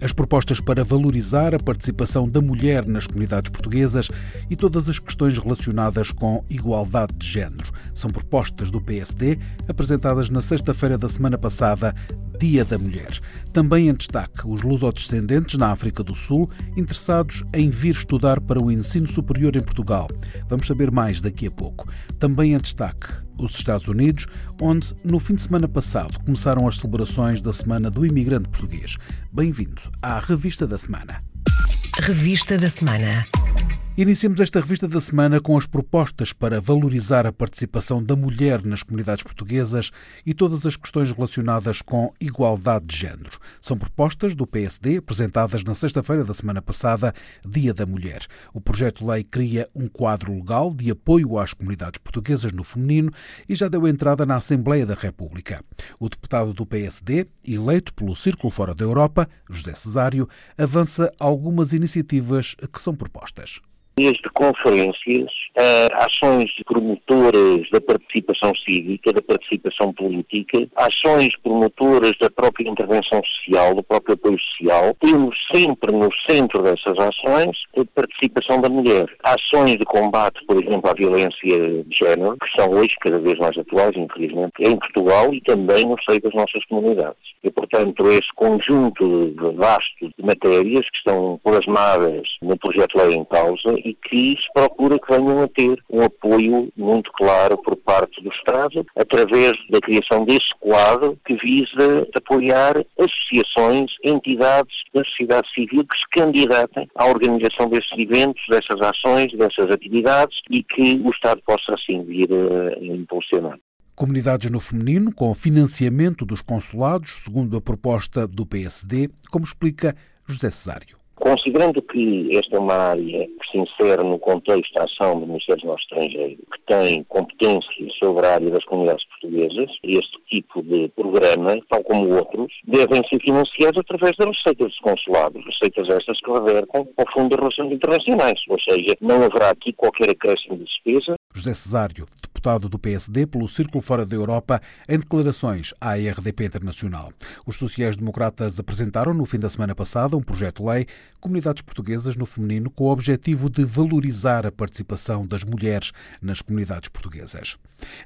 as propostas para valorizar a participação da mulher nas comunidades portuguesas e todas as questões relacionadas com igualdade de género. São propostas do PSD apresentadas na sexta-feira da semana passada, Dia da Mulher. Também em destaque os lusodescendentes na África do Sul interessados em vir estudar para o ensino superior em Portugal. Vamos saber mais daqui a pouco. Também em destaque os Estados Unidos, onde no fim de semana passado começaram as celebrações da Semana do Imigrante Português. Bem-vindo à Revista da Semana. Revista da Semana. Iniciamos esta revista da semana com as propostas para valorizar a participação da mulher nas comunidades portuguesas e todas as questões relacionadas com igualdade de género. São propostas do PSD apresentadas na sexta-feira da semana passada, Dia da Mulher. O projeto de lei cria um quadro legal de apoio às comunidades portuguesas no feminino e já deu entrada na Assembleia da República. O deputado do PSD, eleito pelo Círculo Fora da Europa, José Cesário, avança algumas iniciativas que são propostas desde conferências ações promotoras da participação cívica, da participação política, ações promotoras da própria intervenção social, do próprio apoio social. Temos sempre no centro dessas ações a participação da mulher. Ações de combate, por exemplo, à violência de género, que são hoje cada vez mais atuais, infelizmente, em Portugal e também no seio das nossas comunidades. E, portanto, esse conjunto vasto de matérias que estão plasmadas no projeto de lei em causa e que se procura que venham a ter um apoio muito claro por parte do Estado, através da criação desse quadro que visa apoiar associações, entidades da sociedade civil que se candidatem à organização desses eventos, dessas ações, dessas atividades e que o Estado possa assim vir a impulsionar. Comunidades no feminino com financiamento dos consulados, segundo a proposta do PSD, como explica José Cesário. Considerando que esta é uma área que se insere no contexto da ação do Ministério dos Negócios Estrangeiros, que tem competências sobre a área das comunidades portuguesas, este tipo de programa, tal como outros, devem ser financiados através das receitas dos consulados, receitas estas que revertem ao Fundo de Relações Internacionais, ou seja, não haverá aqui qualquer acréscimo de despesa. José Cesário, deputado do PSD pelo Círculo Fora da Europa, em declarações à RDP Internacional. Os sociais-democratas apresentaram no fim da semana passada um projeto de lei Comunidades Portuguesas no Feminino com o objetivo de valorizar a participação das mulheres nas comunidades portuguesas.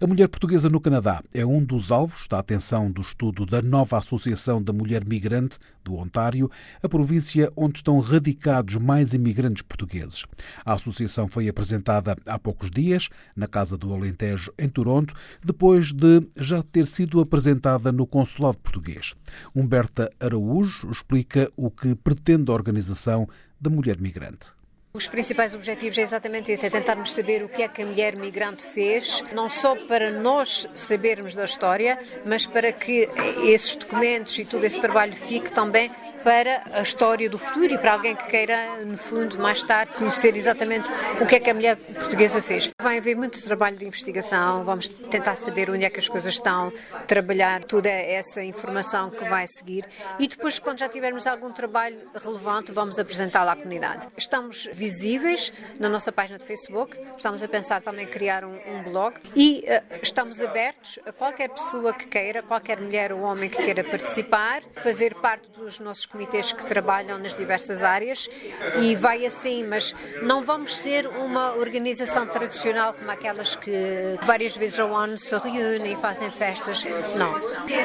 A mulher portuguesa no Canadá é um dos alvos da atenção do estudo da nova Associação da Mulher Migrante do Ontário, a província onde estão radicados mais imigrantes portugueses. A associação foi apresentada há poucos dias na Casa do Alentejo, em Toronto, depois de já ter sido apresentada no Consulado Português. Humberta Araújo explica o que pretende a organização da mulher migrante. Os principais objetivos é exatamente esse, é tentarmos saber o que é que a mulher migrante fez, não só para nós sabermos da história, mas para que esses documentos e todo esse trabalho fique também para a história do futuro e para alguém que queira, no fundo, mais tarde, conhecer exatamente o que é que a mulher portuguesa fez. Vai haver muito trabalho de investigação, vamos tentar saber onde é que as coisas estão, trabalhar toda essa informação que vai seguir e depois, quando já tivermos algum trabalho relevante, vamos apresentá-lo à comunidade. Estamos visíveis na nossa página de Facebook, estamos a pensar também em criar um, um blog e uh, estamos abertos a qualquer pessoa que queira, qualquer mulher ou homem que queira participar, fazer parte dos nossos comitês que trabalham nas diversas áreas e vai assim, mas não vamos ser uma organização tradicional como aquelas que várias vezes ao ano se reúnem e fazem festas. Não.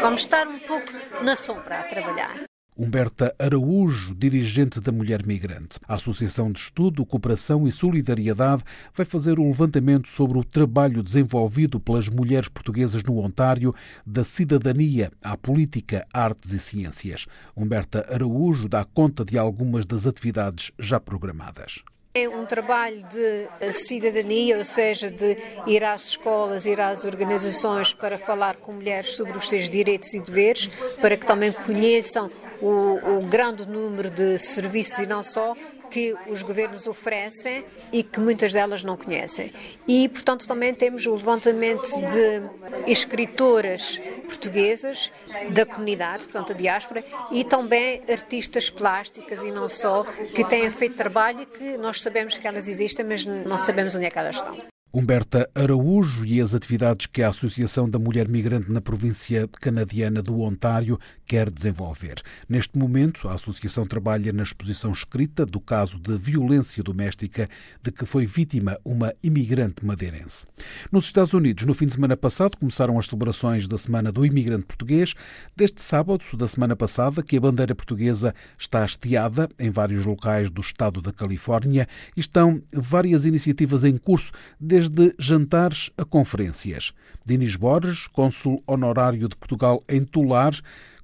Vamos estar um pouco na sombra a trabalhar. Humberta Araújo, dirigente da Mulher Migrante. A Associação de Estudo, Cooperação e Solidariedade vai fazer um levantamento sobre o trabalho desenvolvido pelas mulheres portuguesas no Ontário, da cidadania à política, artes e ciências. Humberta Araújo dá conta de algumas das atividades já programadas. É um trabalho de cidadania, ou seja, de ir às escolas, ir às organizações para falar com mulheres sobre os seus direitos e deveres, para que também conheçam o, o grande número de serviços e não só que os governos oferecem e que muitas delas não conhecem. E, portanto, também temos o levantamento de escritoras portuguesas da comunidade, portanto, a diáspora, e também artistas plásticas e não só, que têm feito trabalho e que nós sabemos que elas existem, mas não sabemos onde é que elas estão. Humberta Araújo e as atividades que a Associação da Mulher Migrante na província canadiana do Ontário quer desenvolver. Neste momento, a associação trabalha na exposição escrita do caso de violência doméstica de que foi vítima uma imigrante madeirense. Nos Estados Unidos, no fim de semana passado, começaram as celebrações da Semana do Imigrante Português. Deste sábado da semana passada, que a bandeira portuguesa está hasteada em vários locais do estado da Califórnia estão várias iniciativas em curso, desde jantares a conferências. Dinis Borges, cônsul honorário de Portugal em Tular,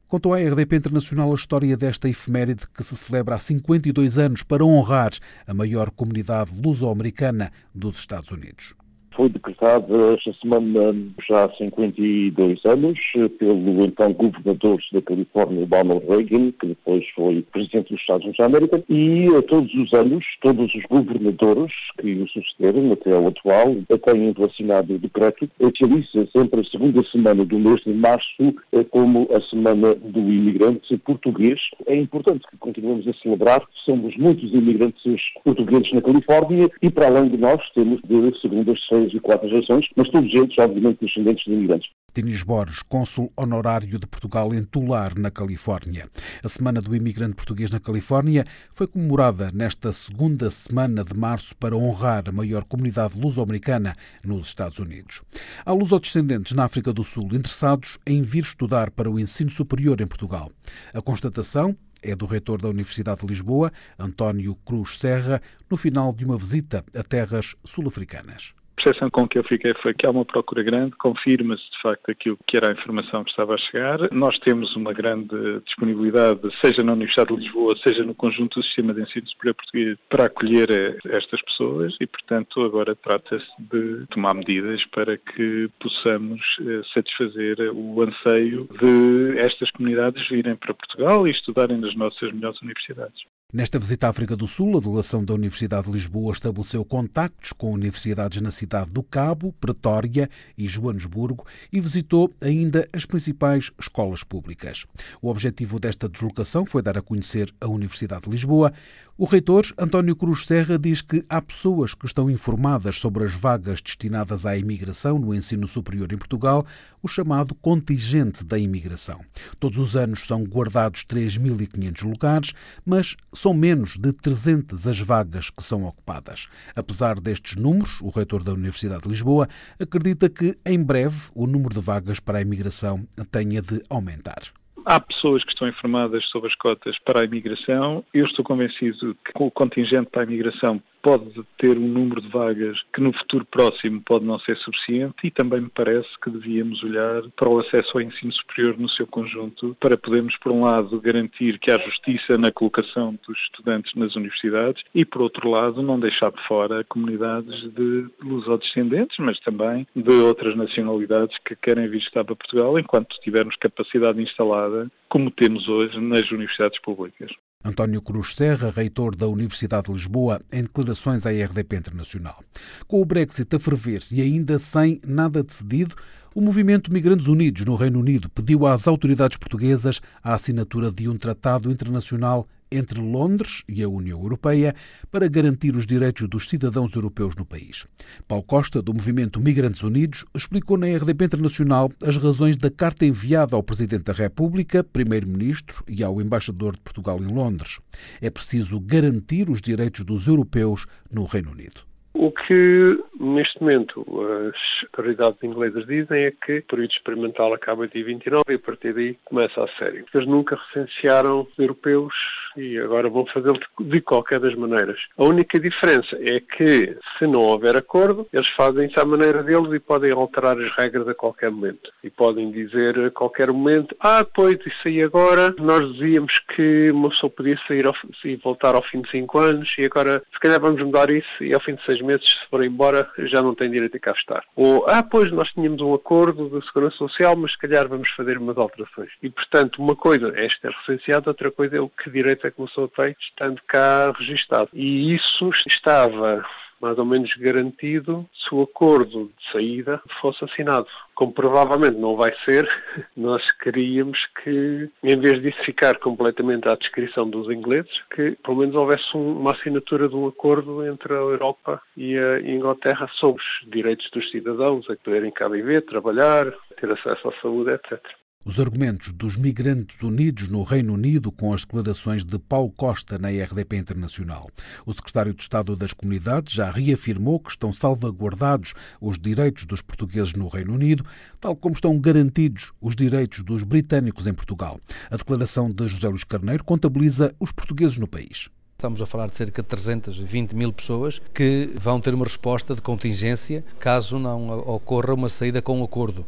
contou à RDP Internacional a história desta efeméride que se celebra há 52 anos para honrar a maior comunidade luso-americana dos Estados Unidos foi decretada esta semana já há 52 anos pelo então governador da Califórnia, Ronald Reagan, que depois foi presidente dos Estados Unidos da América, e todos os anos, todos os governadores que o sucederam até ao atual têm vacinado o decreto, utiliza sempre a segunda semana do mês de março eh, como a semana do imigrante português. É importante que continuemos a celebrar, somos muitos imigrantes portugueses na Califórnia e para além de nós temos de segundas, três e quatro gerações, mas todos eles, obviamente, descendentes de imigrantes. Dinis Borges, cônsul honorário de Portugal em Tular, na Califórnia. A Semana do Imigrante Português na Califórnia foi comemorada nesta segunda semana de março para honrar a maior comunidade luso-americana nos Estados Unidos. Há lusodescendentes na África do Sul interessados em vir estudar para o ensino superior em Portugal. A constatação é do reitor da Universidade de Lisboa, António Cruz Serra, no final de uma visita a terras sul-africanas percepção com que eu fiquei foi que há uma procura grande, confirma-se de facto aquilo que era a informação que estava a chegar. Nós temos uma grande disponibilidade, seja na Universidade de Lisboa, seja no conjunto do sistema de ensino superior português, para acolher eh, estas pessoas e, portanto, agora trata-se de tomar medidas para que possamos eh, satisfazer o anseio de estas comunidades virem para Portugal e estudarem nas nossas melhores universidades. Nesta visita à África do Sul, a delegação da Universidade de Lisboa estabeleceu contactos com universidades na cidade do Cabo, Pretória e Joanesburgo e visitou ainda as principais escolas públicas. O objetivo desta deslocação foi dar a conhecer a Universidade de Lisboa, o reitor António Cruz Serra diz que há pessoas que estão informadas sobre as vagas destinadas à imigração no ensino superior em Portugal, o chamado contingente da imigração. Todos os anos são guardados 3.500 lugares, mas são menos de 300 as vagas que são ocupadas. Apesar destes números, o reitor da Universidade de Lisboa acredita que, em breve, o número de vagas para a imigração tenha de aumentar. Há pessoas que estão informadas sobre as cotas para a imigração. Eu estou convencido que o contingente para a imigração pode ter um número de vagas que no futuro próximo pode não ser suficiente e também me parece que devíamos olhar para o acesso ao ensino superior no seu conjunto para podermos, por um lado, garantir que há justiça na colocação dos estudantes nas universidades e, por outro lado, não deixar de fora comunidades de lusodescendentes, mas também de outras nacionalidades que querem vir estar para Portugal enquanto tivermos capacidade instalada, como temos hoje nas universidades públicas. António Cruz Serra, reitor da Universidade de Lisboa, em declarações à RDP Internacional. Com o Brexit a ferver e ainda sem nada decidido, o movimento Migrantes Unidos no Reino Unido pediu às autoridades portuguesas a assinatura de um tratado internacional entre Londres e a União Europeia para garantir os direitos dos cidadãos europeus no país. Paulo Costa, do movimento Migrantes Unidos, explicou na RDP Internacional as razões da carta enviada ao Presidente da República, Primeiro-Ministro e ao Embaixador de Portugal em Londres. É preciso garantir os direitos dos europeus no Reino Unido. O que neste momento as autoridades inglesas dizem é que o período experimental acaba dia 29 e a partir daí começa a sério. Eles nunca recensearam europeus e agora vão fazê-lo de qualquer das maneiras. A única diferença é que, se não houver acordo, eles fazem isso à maneira deles e podem alterar as regras a qualquer momento. E podem dizer a qualquer momento, ah, pois, isso aí agora, nós dizíamos que uma pessoa podia sair e voltar ao fim de cinco anos e agora, se calhar vamos mudar isso e ao fim de seis meses, se for embora, já não tem direito a cá estar. Ou, ah, pois, nós tínhamos um acordo de segurança social, mas se calhar vamos fazer umas alterações. E, portanto, uma coisa é estar recenseado, outra coisa é o que direito é que uma pessoa tem estando cá registado. E isso estava mais ou menos garantido se o acordo de saída fosse assinado. Como provavelmente não vai ser, nós queríamos que, em vez disso ficar completamente à descrição dos ingleses, que pelo menos houvesse uma assinatura de um acordo entre a Europa e a Inglaterra sobre os direitos dos cidadãos a poderem cá viver, trabalhar, ter acesso à saúde, etc. Os argumentos dos migrantes unidos no Reino Unido com as declarações de Paulo Costa na RDP Internacional. O secretário de Estado das Comunidades já reafirmou que estão salvaguardados os direitos dos portugueses no Reino Unido, tal como estão garantidos os direitos dos britânicos em Portugal. A declaração de José Luís Carneiro contabiliza os portugueses no país. Estamos a falar de cerca de 320 mil pessoas que vão ter uma resposta de contingência caso não ocorra uma saída com um acordo,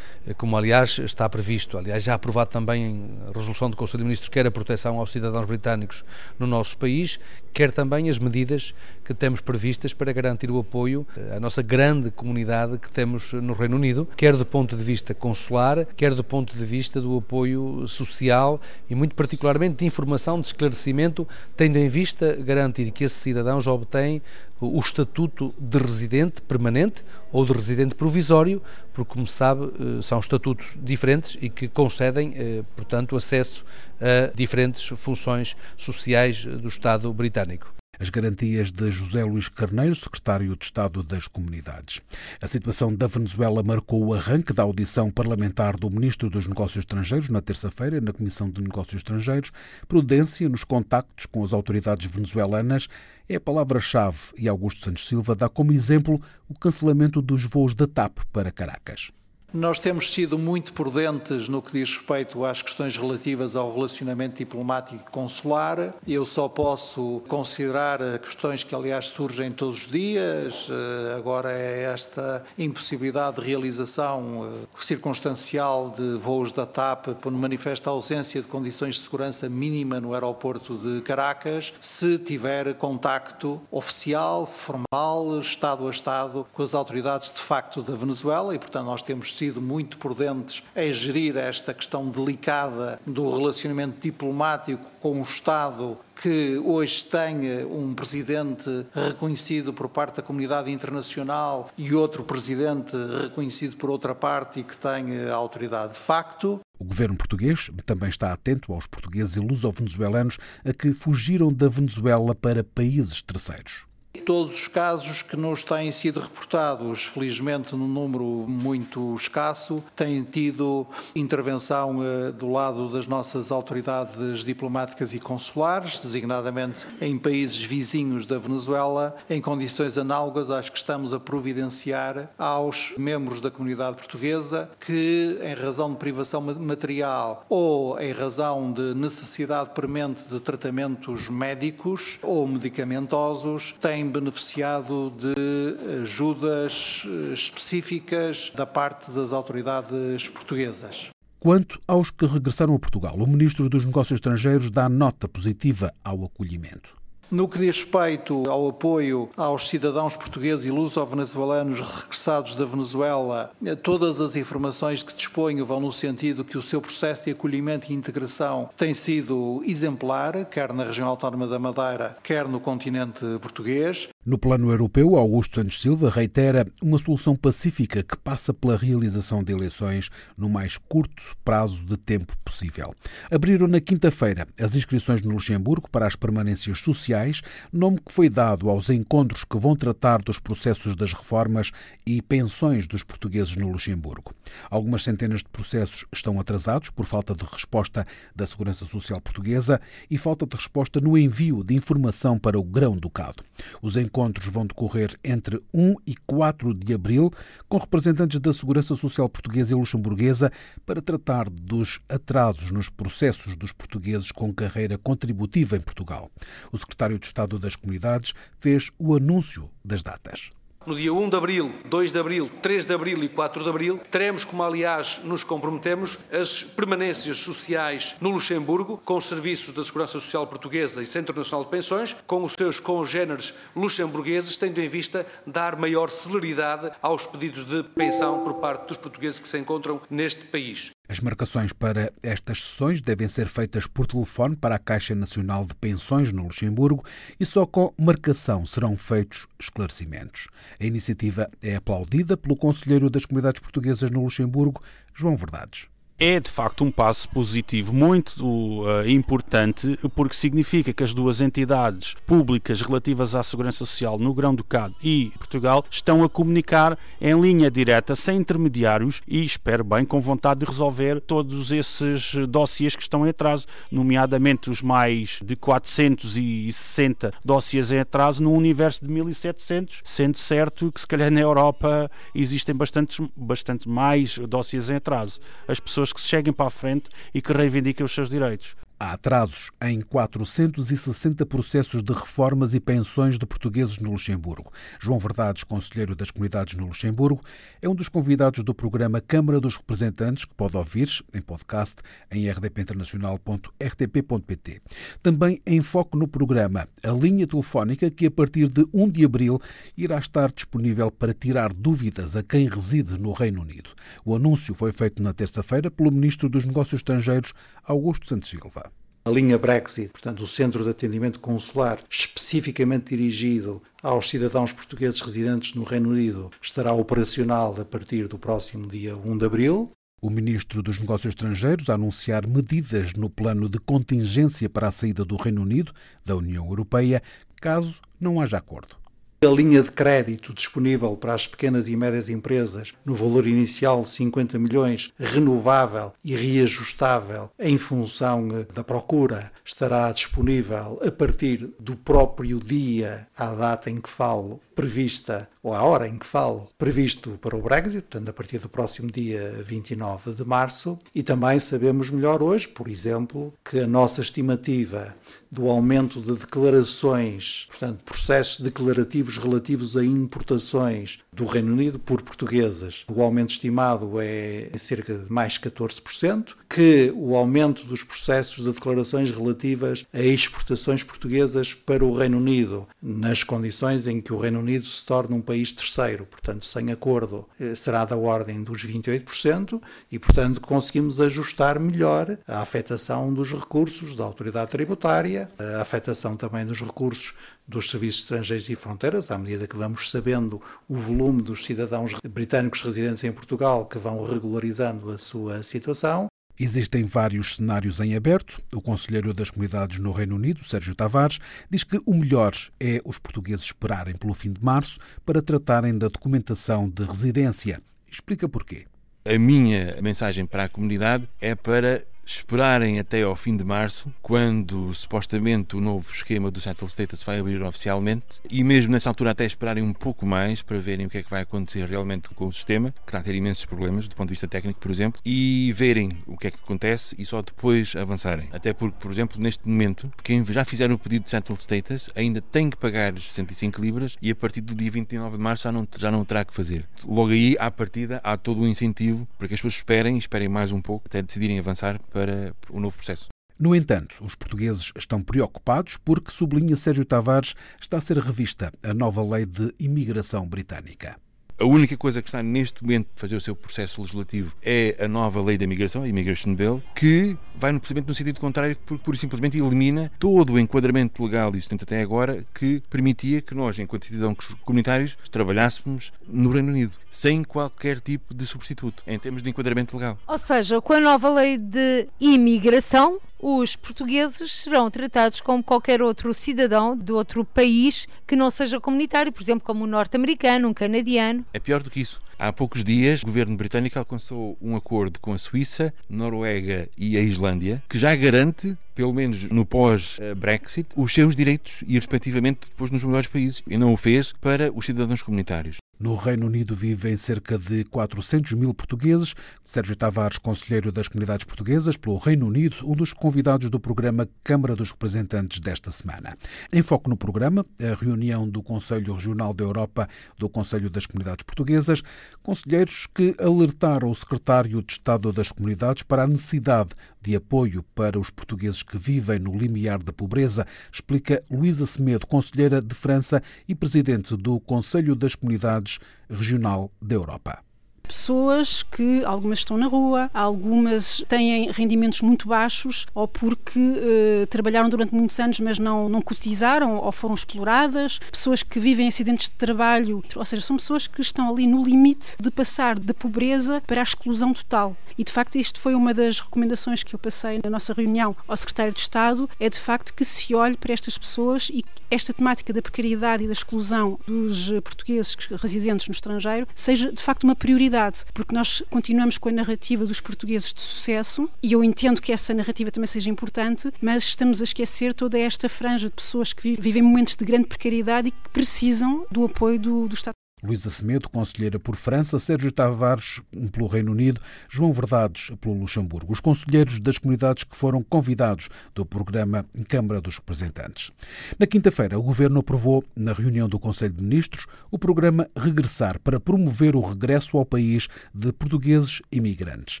como aliás está previsto. Aliás, já aprovado também em resolução do Conselho de Ministros, quer a proteção aos cidadãos britânicos no nosso país, quer também as medidas que temos previstas para garantir o apoio à nossa grande comunidade que temos no Reino Unido, quer do ponto de vista consular, quer do ponto de vista do apoio social e, muito particularmente, de informação, de esclarecimento, tendo em vista garantir que esses cidadãos obtêm o estatuto de residente permanente ou de residente provisório, porque, como se sabe, eh, são estatutos diferentes e que concedem, eh, portanto, acesso a diferentes funções sociais do Estado britânico as garantias de José Luís Carneiro, secretário de Estado das Comunidades. A situação da Venezuela marcou o arranque da audição parlamentar do Ministro dos Negócios Estrangeiros na terça-feira na Comissão de Negócios Estrangeiros. Prudência nos contactos com as autoridades venezuelanas é a palavra-chave e Augusto Santos Silva dá como exemplo o cancelamento dos voos da TAP para Caracas. Nós temos sido muito prudentes no que diz respeito às questões relativas ao relacionamento diplomático e consular. Eu só posso considerar questões que, aliás, surgem todos os dias. Eh, agora é esta impossibilidade de realização eh, circunstancial de voos da TAP por manifesta ausência de condições de segurança mínima no aeroporto de Caracas, se tiver contacto oficial, formal, Estado a Estado, com as autoridades de facto da Venezuela e, portanto, nós temos sido muito prudentes em gerir esta questão delicada do relacionamento diplomático com o Estado que hoje tenha um presidente reconhecido por parte da comunidade internacional e outro presidente reconhecido por outra parte e que tenha autoridade de facto. O governo português também está atento aos portugueses e luso-venezuelanos a que fugiram da Venezuela para países terceiros. Todos os casos que nos têm sido reportados, felizmente num número muito escasso, têm tido intervenção eh, do lado das nossas autoridades diplomáticas e consulares, designadamente em países vizinhos da Venezuela, em condições análogas às que estamos a providenciar aos membros da comunidade portuguesa que, em razão de privação material ou em razão de necessidade premente de tratamentos médicos ou medicamentosos, têm têm beneficiado de ajudas eh, específicas da parte das autoridades portuguesas. Quanto aos que regressaram a Portugal, o Ministro dos Negócios Estrangeiros dá nota positiva ao acolhimento. No que diz respeito ao apoio aos cidadãos portugueses e luso-venezuelanos regressados da Venezuela, todas as informações que disponho vão no sentido que o seu processo de acolhimento e integração tem sido exemplar, quer na região autónoma da Madeira, quer no continente português. No plano europeu, Augusto Santos Silva reitera uma solução pacífica que passa pela realização de eleições no mais curto prazo de tempo possível. Abriram na quinta-feira as inscrições no Luxemburgo para as permanências sociais, nome que foi dado aos encontros que vão tratar dos processos das reformas e pensões dos portugueses no Luxemburgo. Algumas centenas de processos estão atrasados por falta de resposta da Segurança Social Portuguesa e falta de resposta no envio de informação para o Grão-Ducado. Os encontros vão decorrer entre 1 e 4 de abril, com representantes da Segurança Social Portuguesa e Luxemburguesa, para tratar dos atrasos nos processos dos portugueses com carreira contributiva em Portugal. O secretário de Estado das Comunidades fez o anúncio das datas. No dia 1 de abril, 2 de abril, 3 de abril e 4 de abril, teremos, como aliás nos comprometemos, as permanências sociais no Luxemburgo, com os serviços da Segurança Social Portuguesa e Centro Nacional de Pensões, com os seus congêneres luxemburgueses, tendo em vista dar maior celeridade aos pedidos de pensão por parte dos portugueses que se encontram neste país. As marcações para estas sessões devem ser feitas por telefone para a Caixa Nacional de Pensões no Luxemburgo e só com marcação serão feitos esclarecimentos. A iniciativa é aplaudida pelo Conselheiro das Comunidades Portuguesas no Luxemburgo, João Verdades é de facto um passo positivo muito uh, importante, porque significa que as duas entidades públicas relativas à segurança social no Grão-Ducado e Portugal estão a comunicar em linha direta, sem intermediários e, espero bem, com vontade de resolver todos esses dossiês que estão em atraso, nomeadamente os mais de 460 dossiês em atraso num universo de 1700, sendo certo que se calhar na Europa existem bastante, bastante mais dossiês em atraso. As pessoas pessoas que cheguem para a frente e que reivindiquem os seus direitos. Há atrasos em 460 processos de reformas e pensões de portugueses no Luxemburgo. João Verdades, conselheiro das comunidades no Luxemburgo, é um dos convidados do programa Câmara dos Representantes, que pode ouvir em podcast em rdpinternacional.rtp.pt. Também em foco no programa a linha telefónica que, a partir de 1 de abril, irá estar disponível para tirar dúvidas a quem reside no Reino Unido. O anúncio foi feito na terça-feira pelo Ministro dos Negócios Estrangeiros, Augusto Santos Silva. A linha Brexit, portanto, o centro de atendimento consular especificamente dirigido aos cidadãos portugueses residentes no Reino Unido, estará operacional a partir do próximo dia 1 de abril. O ministro dos Negócios Estrangeiros a anunciar medidas no plano de contingência para a saída do Reino Unido da União Europeia, caso não haja acordo. A linha de crédito disponível para as pequenas e médias empresas no valor inicial de 50 milhões, renovável e reajustável em função eh, da procura, estará disponível a partir do próprio dia, à data em que falo, prevista, ou à hora em que falo, previsto para o Brexit, portanto, a partir do próximo dia 29 de março. E também sabemos melhor hoje, por exemplo, que a nossa estimativa do aumento de declarações, portanto, processos declarativos relativos a importações do Reino Unido por portuguesas. O aumento estimado é cerca de mais 14%, que o aumento dos processos de declarações relativas a exportações portuguesas para o Reino Unido, nas condições em que o Reino Unido se torna um país terceiro, portanto, sem acordo, eh, será da ordem dos 28% e, portanto, conseguimos ajustar melhor a afetação dos recursos da autoridade tributária, a afetação também dos recursos dos serviços estrangeiros e fronteiras, à medida que vamos sabendo o volume dos cidadãos britânicos residentes em Portugal que vão regularizando a sua situação. Existem vários cenários em aberto. O conselheiro das comunidades no Reino Unido, Sérgio Tavares, diz que o melhor é os portugueses esperarem pelo fim de março para tratarem da documentação de residência. Explica porquê. A minha mensagem para a comunidade é para esperarem até ao fim de março, quando supostamente o novo esquema do Settle Status vai abrir oficialmente, e mesmo nessa altura até esperarem um pouco mais para verem o que é que vai acontecer realmente com o sistema, que está a ter imensos problemas do ponto de vista técnico, por exemplo, e verem o que é que acontece e só depois avançarem. Até porque, por exemplo, neste momento, quem já fizeram o pedido de Settle Status ainda tem que pagar 65 libras e a partir do dia 29 de março já não, já não terá que fazer. Logo aí, à partida, há todo o incentivo para que as pessoas esperem, esperem mais um pouco até decidirem avançar para para o novo processo. No entanto, os portugueses estão preocupados porque, sublinha Sérgio Tavares, está a ser revista a nova lei de imigração britânica. A única coisa que está neste momento de fazer o seu processo legislativo é a nova lei da imigração, a Immigration Bill, que vai no, precisamente no sentido contrário, porque pura e simplesmente elimina todo o enquadramento legal existente até agora que permitia que nós, enquanto cidadãos comunitários, trabalhássemos no Reino Unido, sem qualquer tipo de substituto, em termos de enquadramento legal. Ou seja, com a nova lei de imigração, os portugueses serão tratados como qualquer outro cidadão de outro país que não seja comunitário, por exemplo, como um norte-americano, um canadiano. É pior do que isso. Há poucos dias, o governo britânico alcançou um acordo com a Suíça, Noruega e a Islândia, que já garante pelo menos no pós-Brexit, os seus direitos e respectivamente depois nos melhores países e não o fez para os cidadãos comunitários. No Reino Unido vivem cerca de 400 mil portugueses. Sérgio Tavares, conselheiro das comunidades portuguesas pelo Reino Unido, um dos convidados do programa Câmara dos Representantes desta semana. Em foco no programa, a reunião do Conselho Regional da Europa do Conselho das Comunidades Portuguesas, conselheiros que alertaram o secretário de Estado das Comunidades para a necessidade de apoio para os portugueses que vivem no limiar da pobreza, explica Luísa Semedo, conselheira de França e presidente do Conselho das Comunidades Regional da Europa pessoas que algumas estão na rua, algumas têm rendimentos muito baixos ou porque uh, trabalharam durante muitos anos mas não, não cotizaram ou foram exploradas, pessoas que vivem acidentes de trabalho, ou seja, são pessoas que estão ali no limite de passar da pobreza para a exclusão total. E de facto isto foi uma das recomendações que eu passei na nossa reunião ao secretário de Estado, é de facto que se olhe para estas pessoas e esta temática da precariedade e da exclusão dos portugueses residentes no estrangeiro seja de facto uma prioridade porque nós continuamos com a narrativa dos portugueses de sucesso e eu entendo que essa narrativa também seja importante, mas estamos a esquecer toda esta franja de pessoas que vivem momentos de grande precariedade e que precisam do apoio do, do Estado. Luísa Semedo, conselheira por França, Sérgio Tavares pelo Reino Unido, João Verdades pelo Luxemburgo, os conselheiros das comunidades que foram convidados do programa Câmara dos Representantes. Na quinta-feira, o Governo aprovou, na reunião do Conselho de Ministros, o programa Regressar para promover o regresso ao país de portugueses imigrantes.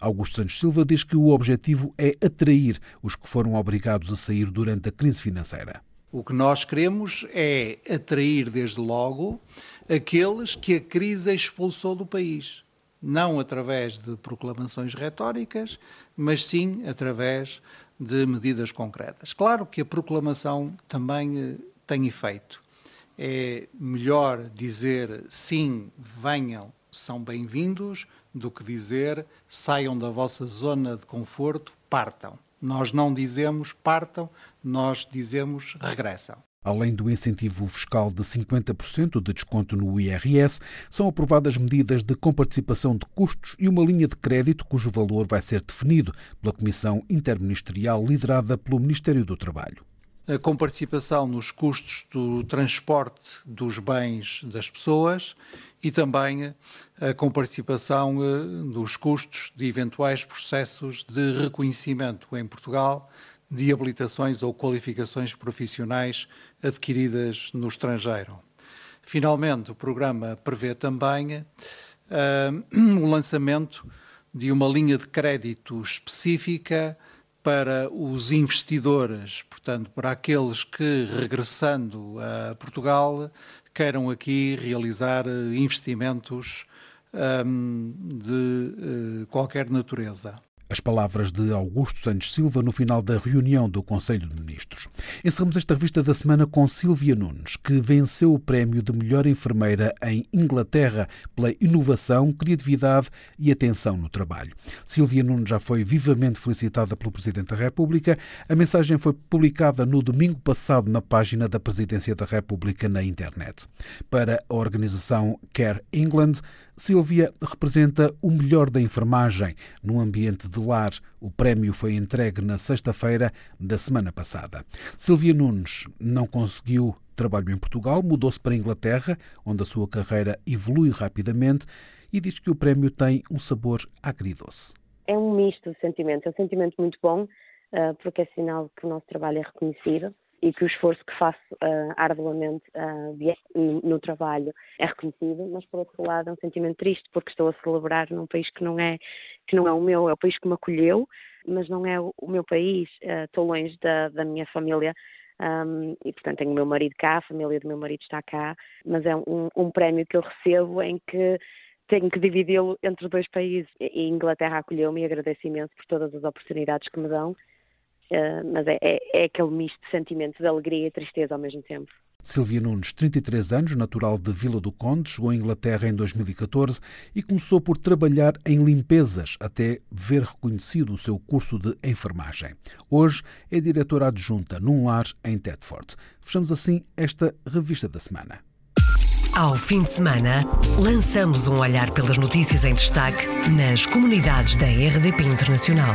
Augusto Santos Silva diz que o objetivo é atrair os que foram obrigados a sair durante a crise financeira. O que nós queremos é atrair, desde logo, aqueles que a crise expulsou do país. Não através de proclamações retóricas, mas sim através de medidas concretas. Claro que a proclamação também eh, tem efeito. É melhor dizer sim, venham, são bem-vindos, do que dizer saiam da vossa zona de conforto, partam. Nós não dizemos partam, nós dizemos regressam. Além do incentivo fiscal de 50% de desconto no IRS, são aprovadas medidas de comparticipação de custos e uma linha de crédito cujo valor vai ser definido pela Comissão Interministerial liderada pelo Ministério do Trabalho. A comparticipação nos custos do transporte dos bens das pessoas e também a comparticipação eh, dos custos de eventuais processos de reconhecimento em Portugal de habilitações ou qualificações profissionais adquiridas no estrangeiro. Finalmente, o programa prevê também uh, o lançamento de uma linha de crédito específica para os investidores, portanto, para aqueles que, regressando a Portugal, queiram aqui realizar investimentos um, de uh, qualquer natureza. As palavras de Augusto Santos Silva no final da reunião do Conselho de Ministros. Encerramos esta revista da semana com Silvia Nunes, que venceu o prémio de melhor enfermeira em Inglaterra pela inovação, criatividade e atenção no trabalho. Silvia Nunes já foi vivamente felicitada pelo Presidente da República. A mensagem foi publicada no domingo passado na página da Presidência da República na internet. Para a organização Care England, Silvia representa o melhor da enfermagem num ambiente de lar. O prémio foi entregue na sexta-feira da semana passada. Silvia Nunes não conseguiu trabalho em Portugal, mudou-se para a Inglaterra, onde a sua carreira evolui rapidamente e diz que o prémio tem um sabor agridoce. É um misto de sentimentos. É um sentimento muito bom, eh, porque é sinal que o nosso trabalho é reconhecido e que o esforço que faço uh, arduamente uh, no, trabalho é reconhecido, mas por outro lado é um sentimento triste porque estou a celebrar num país que não é que não é o meu, é o país que me acolheu, mas não é o, o meu país. Uh, estou longe da, da minha família um, e portanto tenho o meu marido cá, a família do meu marido está cá, mas é um, um prémio que eu recebo em que tenho que dividi-lo entre dois países. E a Inglaterra acolheu-me e agradeço imenso por todas as oportunidades que me dão Uh, mas é, é, é, aquele misto de sentimentos de alegria e tristeza ao mesmo tempo. Silvia Nunes, 33 anos, natural de Vila do Conde, chegou à Inglaterra em 2014 e começou por trabalhar em limpezas até ver reconhecido o seu curso de enfermagem. Hoje é diretora adjunta num lar em Tedford. Fechamos assim esta revista da semana. Ao fim de semana, lançamos um olhar pelas notícias em destaque nas comunidades da RDP Internacional.